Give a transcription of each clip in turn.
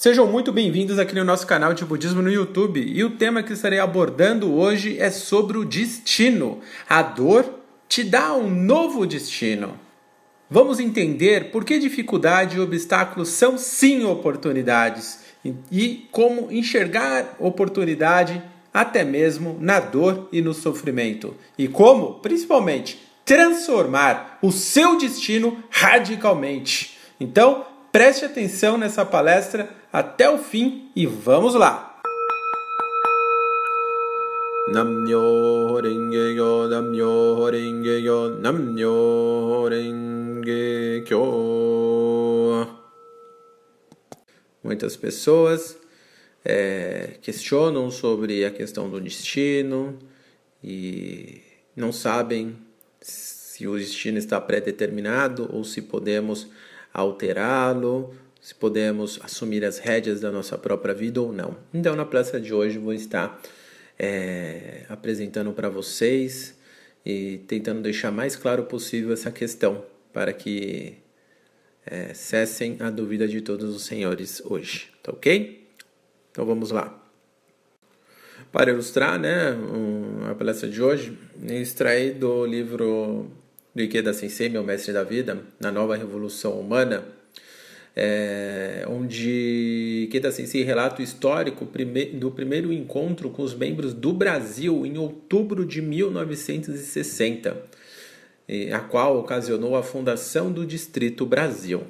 Sejam muito bem-vindos aqui no nosso canal de Budismo no YouTube e o tema que estarei abordando hoje é sobre o destino. A dor te dá um novo destino. Vamos entender por que dificuldade e obstáculos são sim oportunidades e como enxergar oportunidade até mesmo na dor e no sofrimento e como, principalmente, transformar o seu destino radicalmente. Então, preste atenção nessa palestra até o fim e vamos lá! Namyo Renge Muitas pessoas é, questionam sobre a questão do destino e não sabem se o destino está pré-determinado ou se podemos alterá-lo, se podemos assumir as rédeas da nossa própria vida ou não. Então, na palestra de hoje, vou estar é, apresentando para vocês e tentando deixar mais claro possível essa questão para que é, cessem a dúvida de todos os senhores hoje, tá ok? Então vamos lá. Para ilustrar né, a palestra de hoje, extraí do livro do Ikeda Sensei, meu mestre da vida, na nova revolução humana, é, onde Ikeda Sensei relata o histórico do primeiro encontro com os membros do Brasil em outubro de 1960, a qual ocasionou a fundação do Distrito Brasil.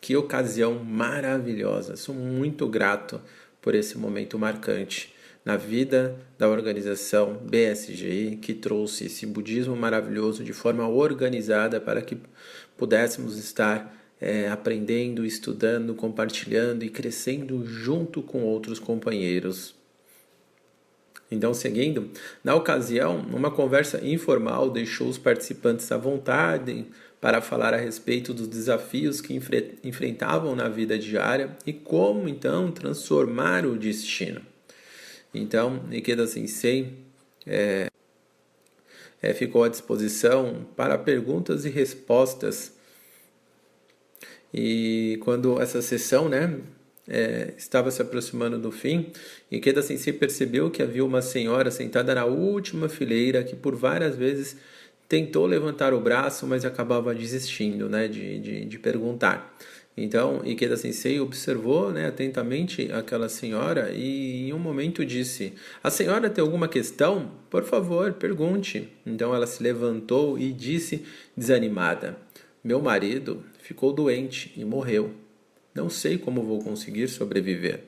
Que ocasião maravilhosa! Sou muito grato por esse momento marcante na vida da organização BSGI, que trouxe esse budismo maravilhoso de forma organizada para que pudéssemos estar é, aprendendo, estudando, compartilhando e crescendo junto com outros companheiros. Então, seguindo, na ocasião, uma conversa informal deixou os participantes à vontade para falar a respeito dos desafios que enfre enfrentavam na vida diária e como então transformar o destino. Então, Ikeda Sensei é, é, ficou à disposição para perguntas e respostas. E quando essa sessão né, é, estava se aproximando do fim, Ikeda Sensei percebeu que havia uma senhora sentada na última fileira que por várias vezes tentou levantar o braço, mas acabava desistindo né, de, de, de perguntar. Então, Ikeda Sensei observou né, atentamente aquela senhora e em um momento disse: A senhora tem alguma questão? Por favor, pergunte. Então ela se levantou e disse, desanimada: Meu marido ficou doente e morreu. Não sei como vou conseguir sobreviver.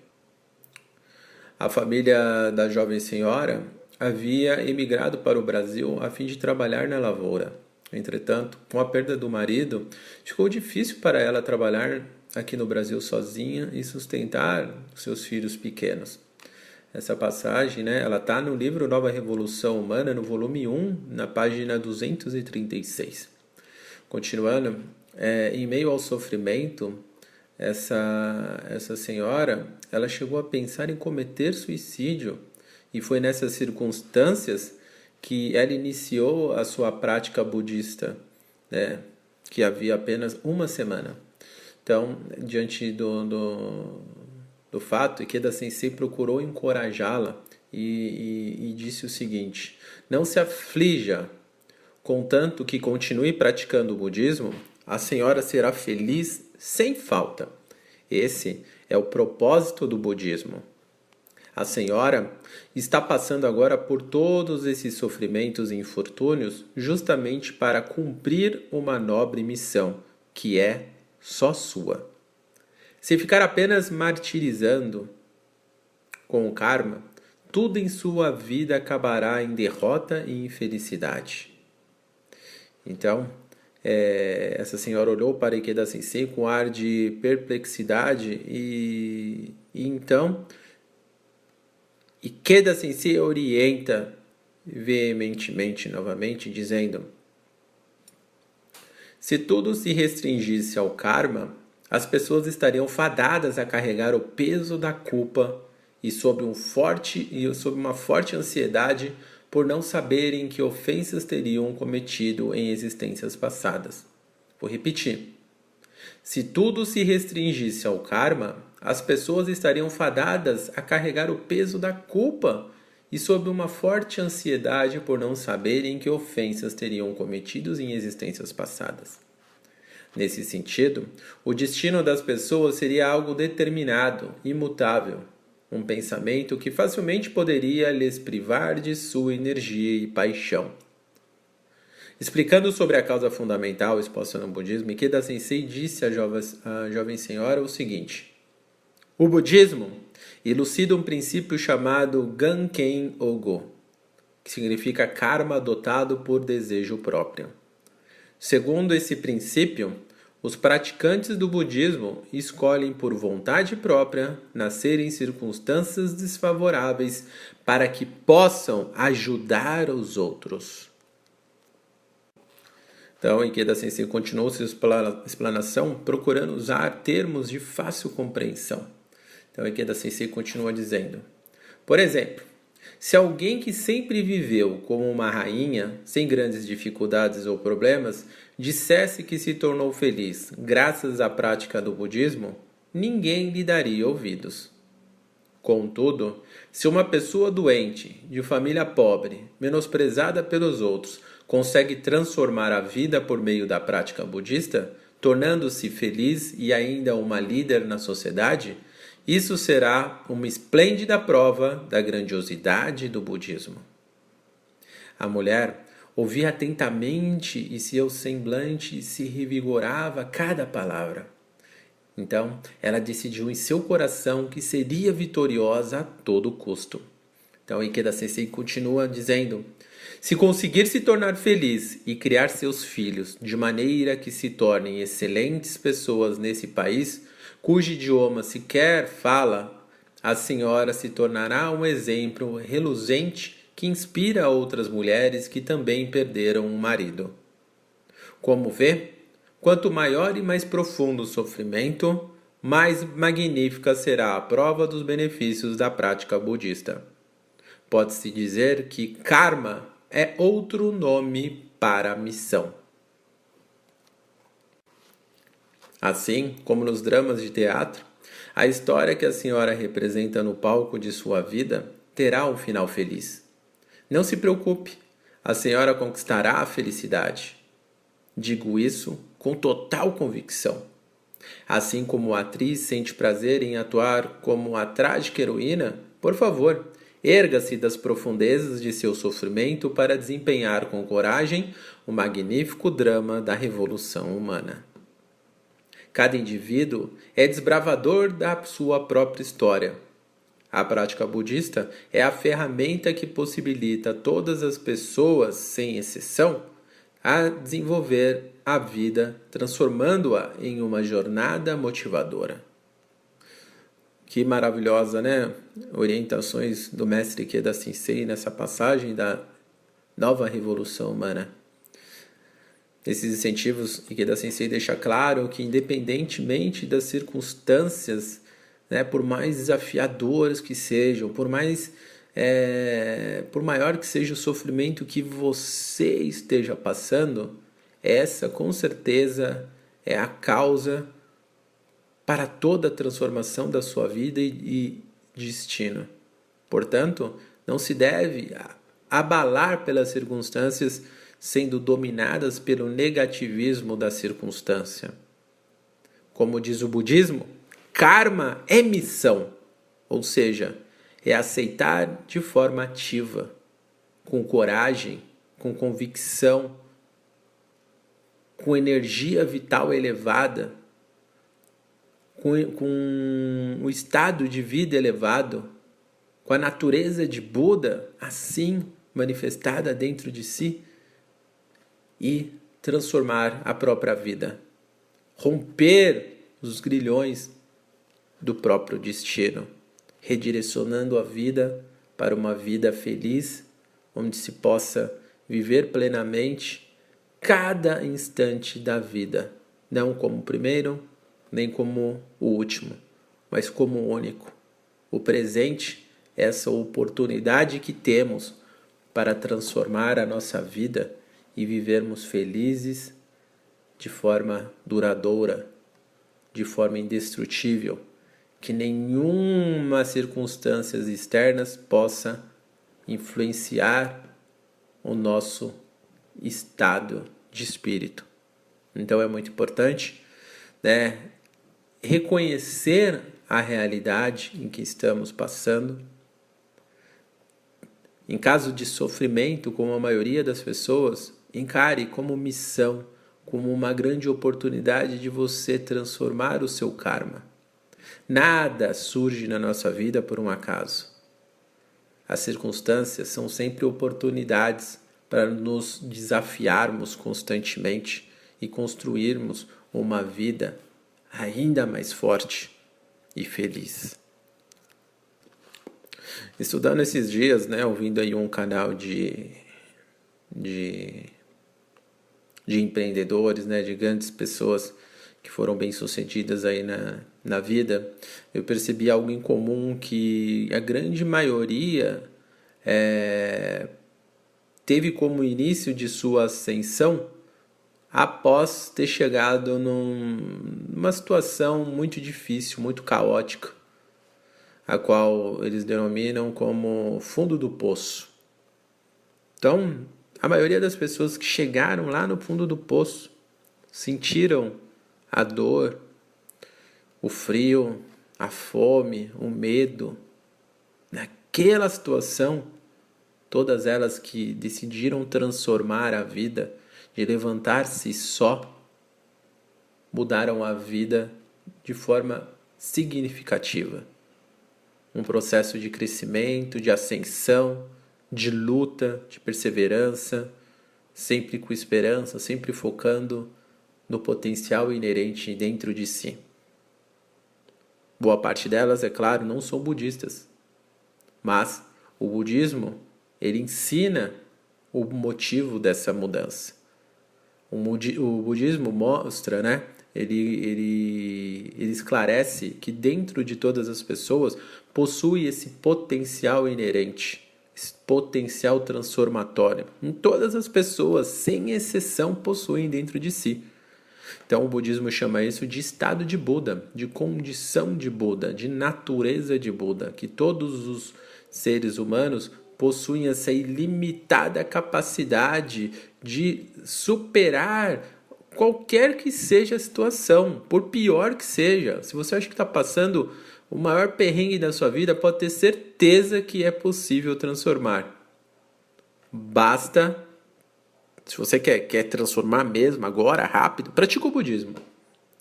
A família da jovem senhora havia emigrado para o Brasil a fim de trabalhar na lavoura. Entretanto, com a perda do marido, ficou difícil para ela trabalhar aqui no Brasil sozinha e sustentar seus filhos pequenos. Essa passagem, né, ela está no livro Nova Revolução Humana, no volume 1, na página 236. Continuando, é, em meio ao sofrimento, essa, essa senhora, ela chegou a pensar em cometer suicídio e foi nessas circunstâncias que ela iniciou a sua prática budista, né, que havia apenas uma semana. Então, diante do, do, do fato, Ikeda Sensei procurou encorajá-la e, e, e disse o seguinte: Não se aflija, contanto que continue praticando o budismo, a senhora será feliz sem falta. Esse é o propósito do budismo. A senhora está passando agora por todos esses sofrimentos e infortúnios justamente para cumprir uma nobre missão, que é só sua. Se ficar apenas martirizando com o karma, tudo em sua vida acabará em derrota e infelicidade. Então, é, essa senhora olhou para Ikeda Sensei com ar de perplexidade e, e então e Keda Sensei orienta veementemente novamente, dizendo: Se tudo se restringisse ao karma, as pessoas estariam fadadas a carregar o peso da culpa e sob um forte e sob uma forte ansiedade por não saberem que ofensas teriam cometido em existências passadas. Vou repetir. Se tudo se restringisse ao karma, as pessoas estariam fadadas a carregar o peso da culpa e sob uma forte ansiedade por não saberem que ofensas teriam cometidos em existências passadas. Nesse sentido, o destino das pessoas seria algo determinado, imutável, um pensamento que facilmente poderia lhes privar de sua energia e paixão. Explicando sobre a causa fundamental exposta no budismo, Ikeda Sensei disse à jovem, à jovem senhora o seguinte: O budismo elucida um princípio chamado Ganken Ogo, que significa karma adotado por desejo próprio. Segundo esse princípio, os praticantes do budismo escolhem por vontade própria nascer em circunstâncias desfavoráveis para que possam ajudar os outros. Então, Ikeda Sensei continuou sua explanação procurando usar termos de fácil compreensão. Então, Ikeda Sensei continua dizendo: Por exemplo, se alguém que sempre viveu como uma rainha, sem grandes dificuldades ou problemas, dissesse que se tornou feliz graças à prática do budismo, ninguém lhe daria ouvidos. Contudo, se uma pessoa doente, de família pobre, menosprezada pelos outros, consegue transformar a vida por meio da prática budista, tornando-se feliz e ainda uma líder na sociedade, isso será uma esplêndida prova da grandiosidade do budismo. A mulher ouvia atentamente e seu semblante se revigorava cada palavra. Então, ela decidiu em seu coração que seria vitoriosa a todo custo. Então, Ikeda Sensei continua dizendo: se conseguir se tornar feliz e criar seus filhos de maneira que se tornem excelentes pessoas nesse país, cujo idioma sequer fala, a senhora se tornará um exemplo reluzente que inspira outras mulheres que também perderam um marido. Como vê, quanto maior e mais profundo o sofrimento, mais magnífica será a prova dos benefícios da prática budista. Pode-se dizer que karma é outro nome para missão. Assim como nos dramas de teatro, a história que a senhora representa no palco de sua vida terá um final feliz. Não se preocupe, a senhora conquistará a felicidade. Digo isso com total convicção. Assim como a atriz sente prazer em atuar como a trágica heroína, por favor, erga-se das profundezas de seu sofrimento para desempenhar com coragem o magnífico drama da revolução humana. Cada indivíduo é desbravador da sua própria história. A prática budista é a ferramenta que possibilita todas as pessoas, sem exceção, a desenvolver a vida, transformando-a em uma jornada motivadora. Que maravilhosa, né? Orientações do mestre Keda Sensei nessa passagem da nova revolução humana. Esses incentivos, Ikeda Sensei deixa claro que, independentemente das circunstâncias, né, por mais desafiadoras que sejam, por mais é, por maior que seja o sofrimento que você esteja passando, essa com certeza é a causa para toda a transformação da sua vida e, destino. Portanto, não se deve abalar pelas circunstâncias sendo dominadas pelo negativismo da circunstância. Como diz o budismo, karma é missão, ou seja, é aceitar de forma ativa, com coragem, com convicção, com energia vital elevada, com, com o estado de vida elevado, com a natureza de Buda assim manifestada dentro de si e transformar a própria vida, romper os grilhões do próprio destino, redirecionando a vida para uma vida feliz, onde se possa viver plenamente cada instante da vida, não como o primeiro, nem como o último, mas como o único. O presente, essa oportunidade que temos para transformar a nossa vida e vivermos felizes de forma duradoura, de forma indestrutível, que nenhuma circunstâncias externas possa influenciar o nosso estado de espírito. Então é muito importante né, reconhecer a realidade em que estamos passando. Em caso de sofrimento, como a maioria das pessoas, encare como missão, como uma grande oportunidade de você transformar o seu karma. Nada surge na nossa vida por um acaso. As circunstâncias são sempre oportunidades para nos desafiarmos constantemente e construirmos uma vida ainda mais forte e feliz. Estudando esses dias, né, ouvindo aí um canal de, de, de empreendedores, né, de grandes pessoas que foram bem sucedidas aí na, na vida, eu percebi algo em comum que a grande maioria é, teve como início de sua ascensão após ter chegado num, numa situação muito difícil, muito caótica, a qual eles denominam como fundo do poço. Então, a maioria das pessoas que chegaram lá no fundo do poço sentiram a dor, o frio, a fome, o medo. Naquela situação, todas elas que decidiram transformar a vida, de levantar-se só, mudaram a vida de forma significativa. Um processo de crescimento, de ascensão, de luta, de perseverança, sempre com esperança, sempre focando no potencial inerente dentro de si. Boa parte delas, é claro, não são budistas, mas o budismo ele ensina o motivo dessa mudança. O, budismo mostra, né? Ele, ele, ele esclarece que dentro de todas as pessoas possui esse potencial inerente, esse potencial transformatório. Em todas as pessoas, sem exceção, possuem dentro de si. Então o budismo chama isso de estado de Buda, de condição de Buda, de natureza de Buda, que todos os seres humanos possuem essa ilimitada capacidade de superar qualquer que seja a situação, por pior que seja. Se você acha que está passando o maior perrengue da sua vida, pode ter certeza que é possível transformar. Basta se você quer, quer transformar mesmo agora, rápido, pratica o budismo.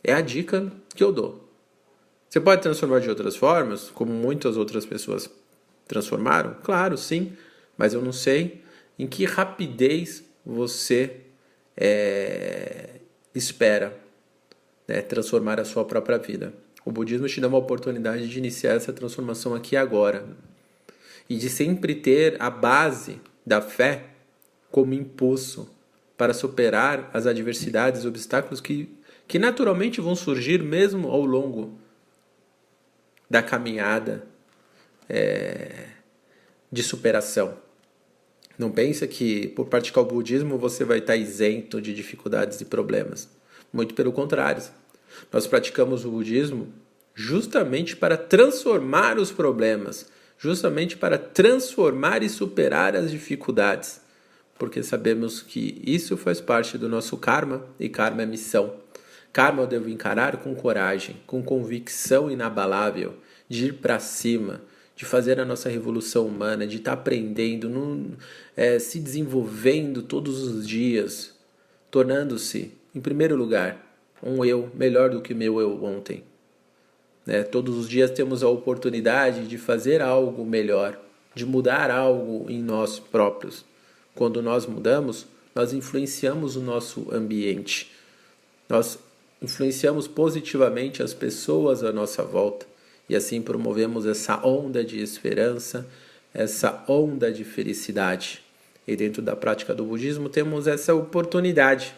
É a dica que eu dou. Você pode transformar de outras formas, como muitas outras pessoas transformaram? Claro, sim, mas eu não sei em que rapidez você é, espera né, transformar a sua própria vida. O budismo te dá uma oportunidade de iniciar essa transformação aqui agora e de sempre ter a base da fé como impulso para superar as adversidades e obstáculos que, que naturalmente vão surgir mesmo ao longo da caminhada é, de superação. Não pensa que por praticar o budismo você vai estar isento de dificuldades e problemas. Muito pelo contrário. Nós praticamos o budismo justamente para transformar os problemas, justamente para transformar e superar as dificuldades porque sabemos que isso faz parte do nosso karma e karma é missão. Karma eu devo encarar com coragem, com convicção inabalável, de ir para cima, de fazer a nossa revolução humana, de estar tá aprendendo, é, se desenvolvendo todos os dias, tornando-se, em primeiro lugar, um eu melhor do que meu eu ontem. Né? Todos os dias temos a oportunidade de fazer algo melhor, de mudar algo em nós próprios. Quando nós mudamos, nós influenciamos o nosso ambiente. Nós influenciamos positivamente as pessoas à nossa volta e assim promovemos essa onda de esperança, essa onda de felicidade. E dentro da prática do budismo temos essa oportunidade.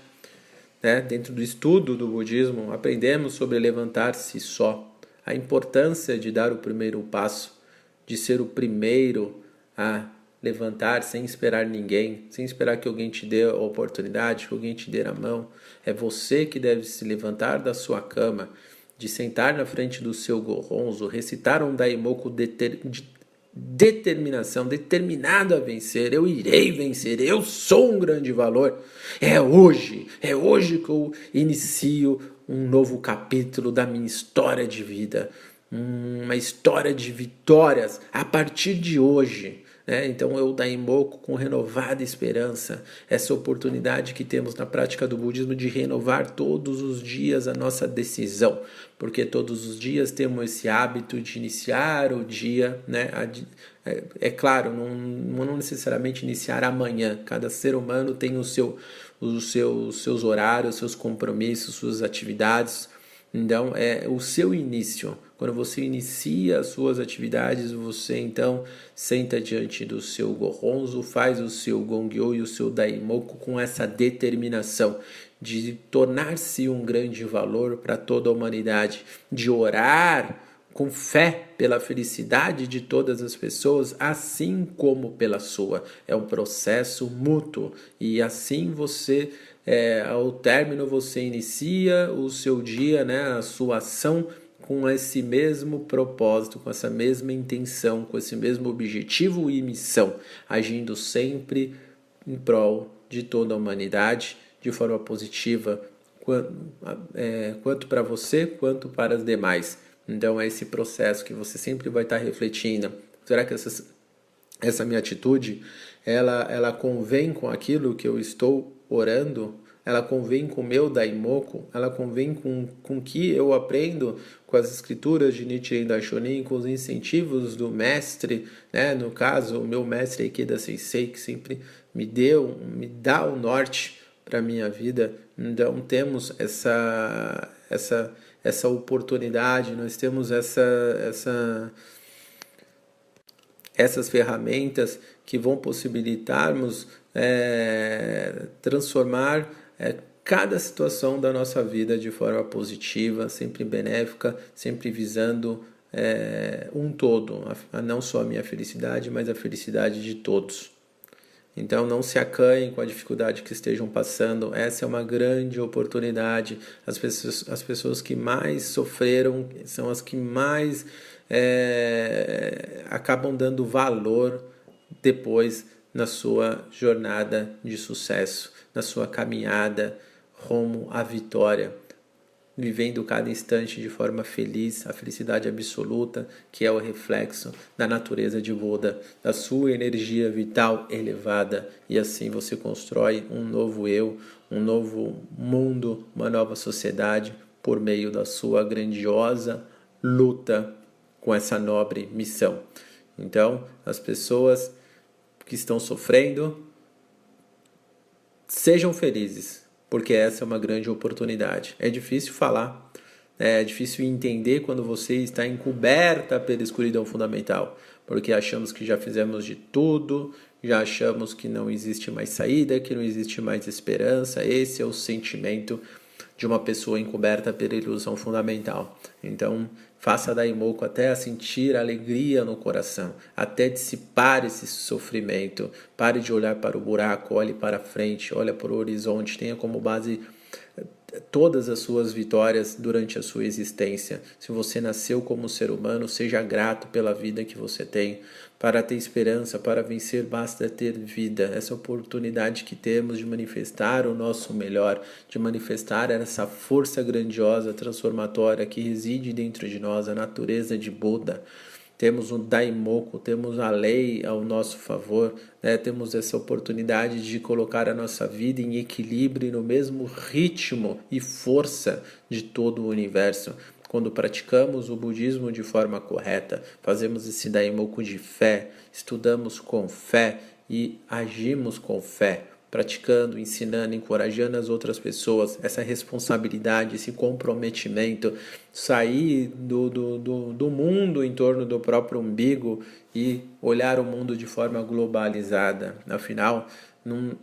Né? Dentro do estudo do budismo, aprendemos sobre levantar-se só, a importância de dar o primeiro passo, de ser o primeiro a levantar sem esperar ninguém, sem esperar que alguém te dê a oportunidade, que alguém te dê a mão. É você que deve se levantar da sua cama de sentar na frente do seu gorronzo, recitar um daimoku deter, de determinação, determinado a vencer, eu irei vencer, eu sou um grande valor. É hoje, é hoje que eu inicio um novo capítulo da minha história de vida, uma história de vitórias a partir de hoje. Né? Então eu Daimoku com renovada esperança, essa oportunidade que temos na prática do budismo de renovar todos os dias a nossa decisão, porque todos os dias temos esse hábito de iniciar o dia, né? É, é claro, não, não necessariamente iniciar amanhã. Cada ser humano tem o seu, os seus, seus horários, seus compromissos, suas atividades. Então, é o seu início. Quando você inicia as suas atividades, você então senta diante do seu gorronzo, faz o seu gongyo e o seu daimoku com essa determinação de tornar-se um grande valor para toda a humanidade, de orar com fé pela felicidade de todas as pessoas, assim como pela sua. É um processo mútuo e assim você, é, ao término, você inicia o seu dia, né, a sua ação com esse mesmo propósito, com essa mesma intenção, com esse mesmo objetivo e missão, agindo sempre em prol de toda a humanidade de forma positiva, quanto, é, quanto para você quanto para as demais. Então é esse processo que você sempre vai estar refletindo. Será que essa, essa minha atitude ela, ela convém com aquilo que eu estou orando? Ela convém com o meu daimoku? Ela convém com o que eu aprendo com as escrituras de Nichiren Daishonin, com os incentivos do mestre, né? no caso, o meu mestre Ikeda Sensei, que sempre me deu, me dá o norte para a minha vida. Então temos essa, essa, essa oportunidade, nós temos essa, essa, essas ferramentas que vão possibilitarmos é, transformar é, cada situação da nossa vida de forma positiva, sempre benéfica, sempre visando é, um todo, a, a não só a minha felicidade, mas a felicidade de todos. Então não se acanhem com a dificuldade que estejam passando. Essa é uma grande oportunidade. As pessoas, as pessoas que mais sofreram são as que mais é, acabam dando valor depois na sua jornada de sucesso, na sua caminhada rumo à vitória vivendo cada instante de forma feliz, a felicidade absoluta, que é o reflexo da natureza de Buda, da sua energia vital elevada, e assim você constrói um novo eu, um novo mundo, uma nova sociedade por meio da sua grandiosa luta com essa nobre missão. Então, as pessoas que estão sofrendo, sejam felizes porque essa é uma grande oportunidade. É difícil falar, né? é difícil entender quando você está encoberta pela escuridão fundamental, porque achamos que já fizemos de tudo, já achamos que não existe mais saída, que não existe mais esperança. Esse é o sentimento de uma pessoa encoberta pela ilusão fundamental. Então, faça Daimoku até sentir alegria no coração, até dissipar esse sofrimento. Pare de olhar para o buraco, olhe para frente, olhe para o horizonte, tenha como base todas as suas vitórias durante a sua existência. Se você nasceu como ser humano, seja grato pela vida que você tem. Para ter esperança, para vencer, basta ter vida. Essa oportunidade que temos de manifestar o nosso melhor, de manifestar essa força grandiosa, transformatória que reside dentro de nós, a natureza de Buda temos o Daimoku, temos a lei ao nosso favor, né? temos essa oportunidade de colocar a nossa vida em equilíbrio no mesmo ritmo e força de todo o universo. Quando praticamos o budismo de forma correta, fazemos esse Daimoku de fé, estudamos com fé e agimos com fé praticando, ensinando, encorajando as outras pessoas, essa responsabilidade, esse comprometimento, sair do, do, do, do mundo em torno do próprio umbigo e olhar o mundo de forma globalizada. Afinal, não,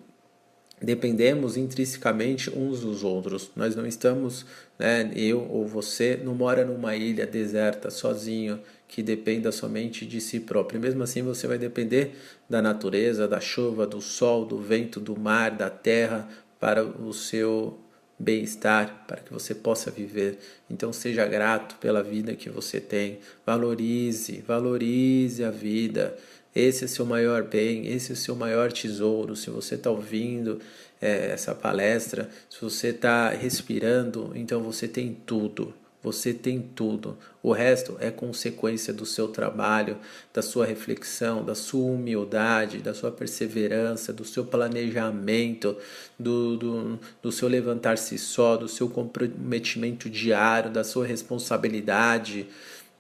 dependemos intrinsecamente uns dos outros. Nós não estamos, né, eu ou você, não mora numa ilha deserta sozinho que dependa somente de si próprio. Mesmo assim, você vai depender da natureza, da chuva, do sol, do vento, do mar, da terra para o seu bem-estar, para que você possa viver. Então seja grato pela vida que você tem. Valorize, valorize a vida. Esse é seu maior bem, esse é seu maior tesouro. Se você está ouvindo é, essa palestra, se você está respirando, então você tem tudo. Você tem tudo. O resto é consequência do seu trabalho, da sua reflexão, da sua humildade, da sua perseverança, do seu planejamento, do, do, do seu levantar-se só, do seu comprometimento diário, da sua responsabilidade.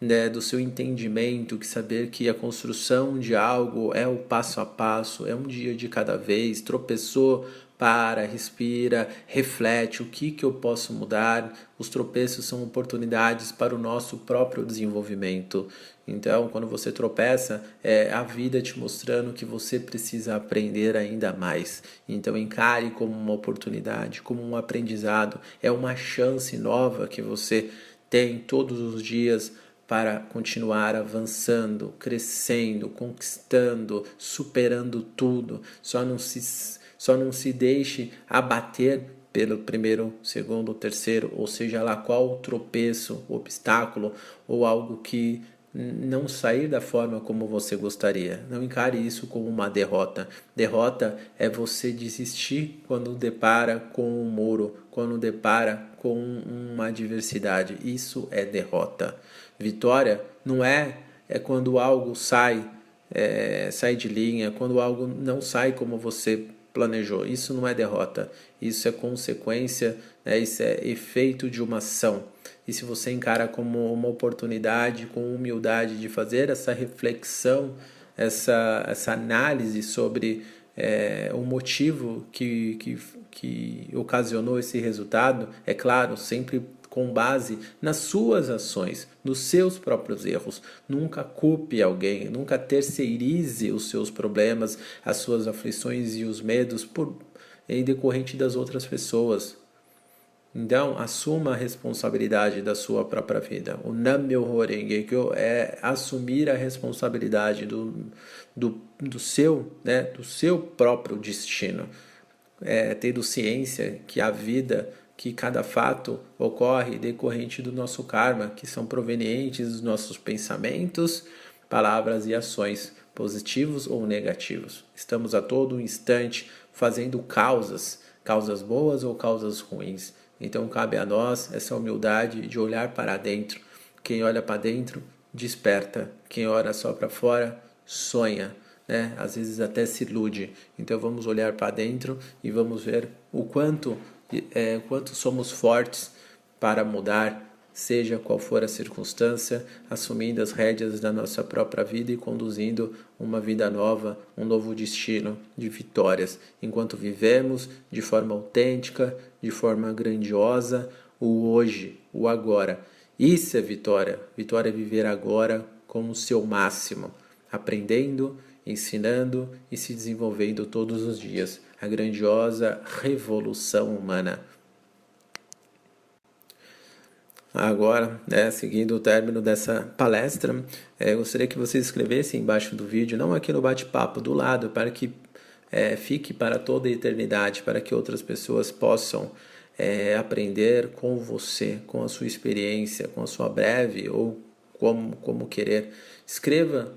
Né, do seu entendimento, que saber que a construção de algo é o passo a passo, é um dia de cada vez, tropeçou, para, respira, reflete o que, que eu posso mudar. Os tropeços são oportunidades para o nosso próprio desenvolvimento. Então, quando você tropeça, é a vida te mostrando que você precisa aprender ainda mais. Então, encare como uma oportunidade, como um aprendizado. É uma chance nova que você tem todos os dias para continuar avançando, crescendo, conquistando, superando tudo. Só não se só não se deixe abater pelo primeiro, segundo, terceiro, ou seja lá qual tropeço, obstáculo ou algo que não sair da forma como você gostaria. Não encare isso como uma derrota. Derrota é você desistir quando depara com um muro, quando depara com uma adversidade. Isso é derrota. Vitória não é é quando algo sai é, sai de linha, quando algo não sai como você planejou. Isso não é derrota, isso é consequência, né? isso é efeito de uma ação. E se você encara como uma oportunidade, com humildade de fazer essa reflexão, essa, essa análise sobre é, o motivo que, que, que ocasionou esse resultado, é claro, sempre com base nas suas ações, nos seus próprios erros. Nunca culpe alguém, nunca terceirize os seus problemas, as suas aflições e os medos por em decorrente das outras pessoas. Então, assuma a responsabilidade da sua própria vida. O Nammyo Horengekyo é assumir a responsabilidade do, do, do, seu, né, do seu próprio destino. É, tendo ciência que a vida que cada fato ocorre decorrente do nosso karma, que são provenientes dos nossos pensamentos, palavras e ações, positivos ou negativos. Estamos a todo instante fazendo causas, causas boas ou causas ruins. Então cabe a nós essa humildade de olhar para dentro. Quem olha para dentro desperta, quem olha só para fora sonha. Né? Às vezes até se ilude. Então vamos olhar para dentro e vamos ver o quanto é, quanto somos fortes para mudar, seja qual for a circunstância, assumindo as rédeas da nossa própria vida e conduzindo uma vida nova, um novo destino de vitórias, enquanto vivemos de forma autêntica, de forma grandiosa, o hoje, o agora. Isso é vitória. Vitória é viver agora com o seu máximo, aprendendo, ensinando e se desenvolvendo todos os dias a grandiosa revolução humana. Agora, né, seguindo o término dessa palestra, é, gostaria que você escrevesse embaixo do vídeo, não aqui no bate-papo, do lado, para que é, fique para toda a eternidade, para que outras pessoas possam é, aprender com você, com a sua experiência, com a sua breve ou como, como querer. Escreva,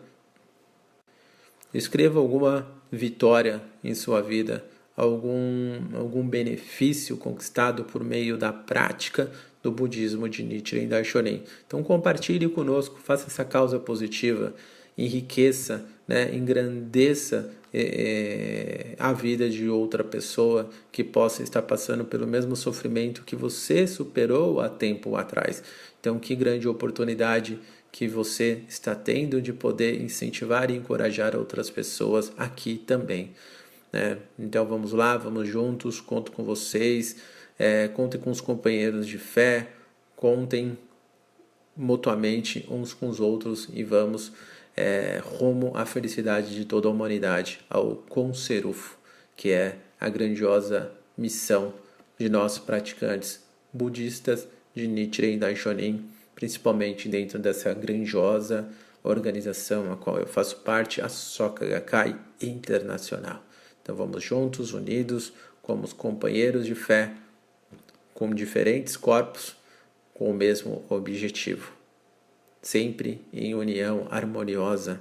escreva alguma vitória em sua vida algum, algum benefício conquistado por meio da prática do budismo de Nichiren Daishonin. Então compartilhe conosco, faça essa causa positiva, enriqueça, né, engrandeça é, a vida de outra pessoa que possa estar passando pelo mesmo sofrimento que você superou há tempo atrás. Então que grande oportunidade que você está tendo de poder incentivar e encorajar outras pessoas aqui também. Né? Então vamos lá, vamos juntos, conto com vocês, é, contem com os companheiros de fé, contem mutuamente uns com os outros e vamos é, rumo à felicidade de toda a humanidade, ao Conserufo, que é a grandiosa missão de nós praticantes budistas de Nichiren Daishonin, principalmente dentro dessa grandiosa organização a qual eu faço parte, a Soka Gakkai Internacional. Então vamos juntos, unidos, como os companheiros de fé, com diferentes corpos com o mesmo objetivo, sempre em união harmoniosa.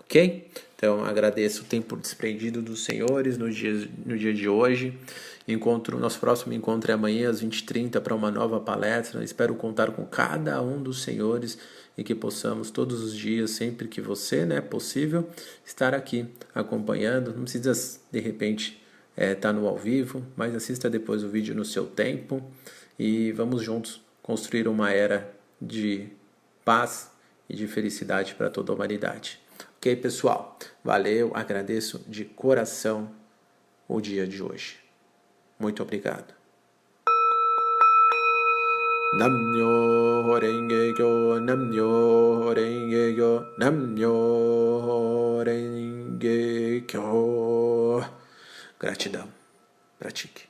Ok? Então agradeço o tempo desprendido dos senhores no dia, no dia de hoje. Encontro, nosso próximo encontro é amanhã às 20h30 para uma nova palestra. Espero contar com cada um dos senhores e que possamos todos os dias, sempre que você, né, possível, estar aqui acompanhando. Não precisa de repente estar é, tá no ao vivo, mas assista depois o vídeo no seu tempo e vamos juntos construir uma era de paz e de felicidade para toda a humanidade. Ok, pessoal? Valeu, agradeço de coração o dia de hoje. Muito obrigado. Namyo Renge Kyo, Namyo Renge Kyo, Namyo Renge Kyo. Gratidão. Pratique.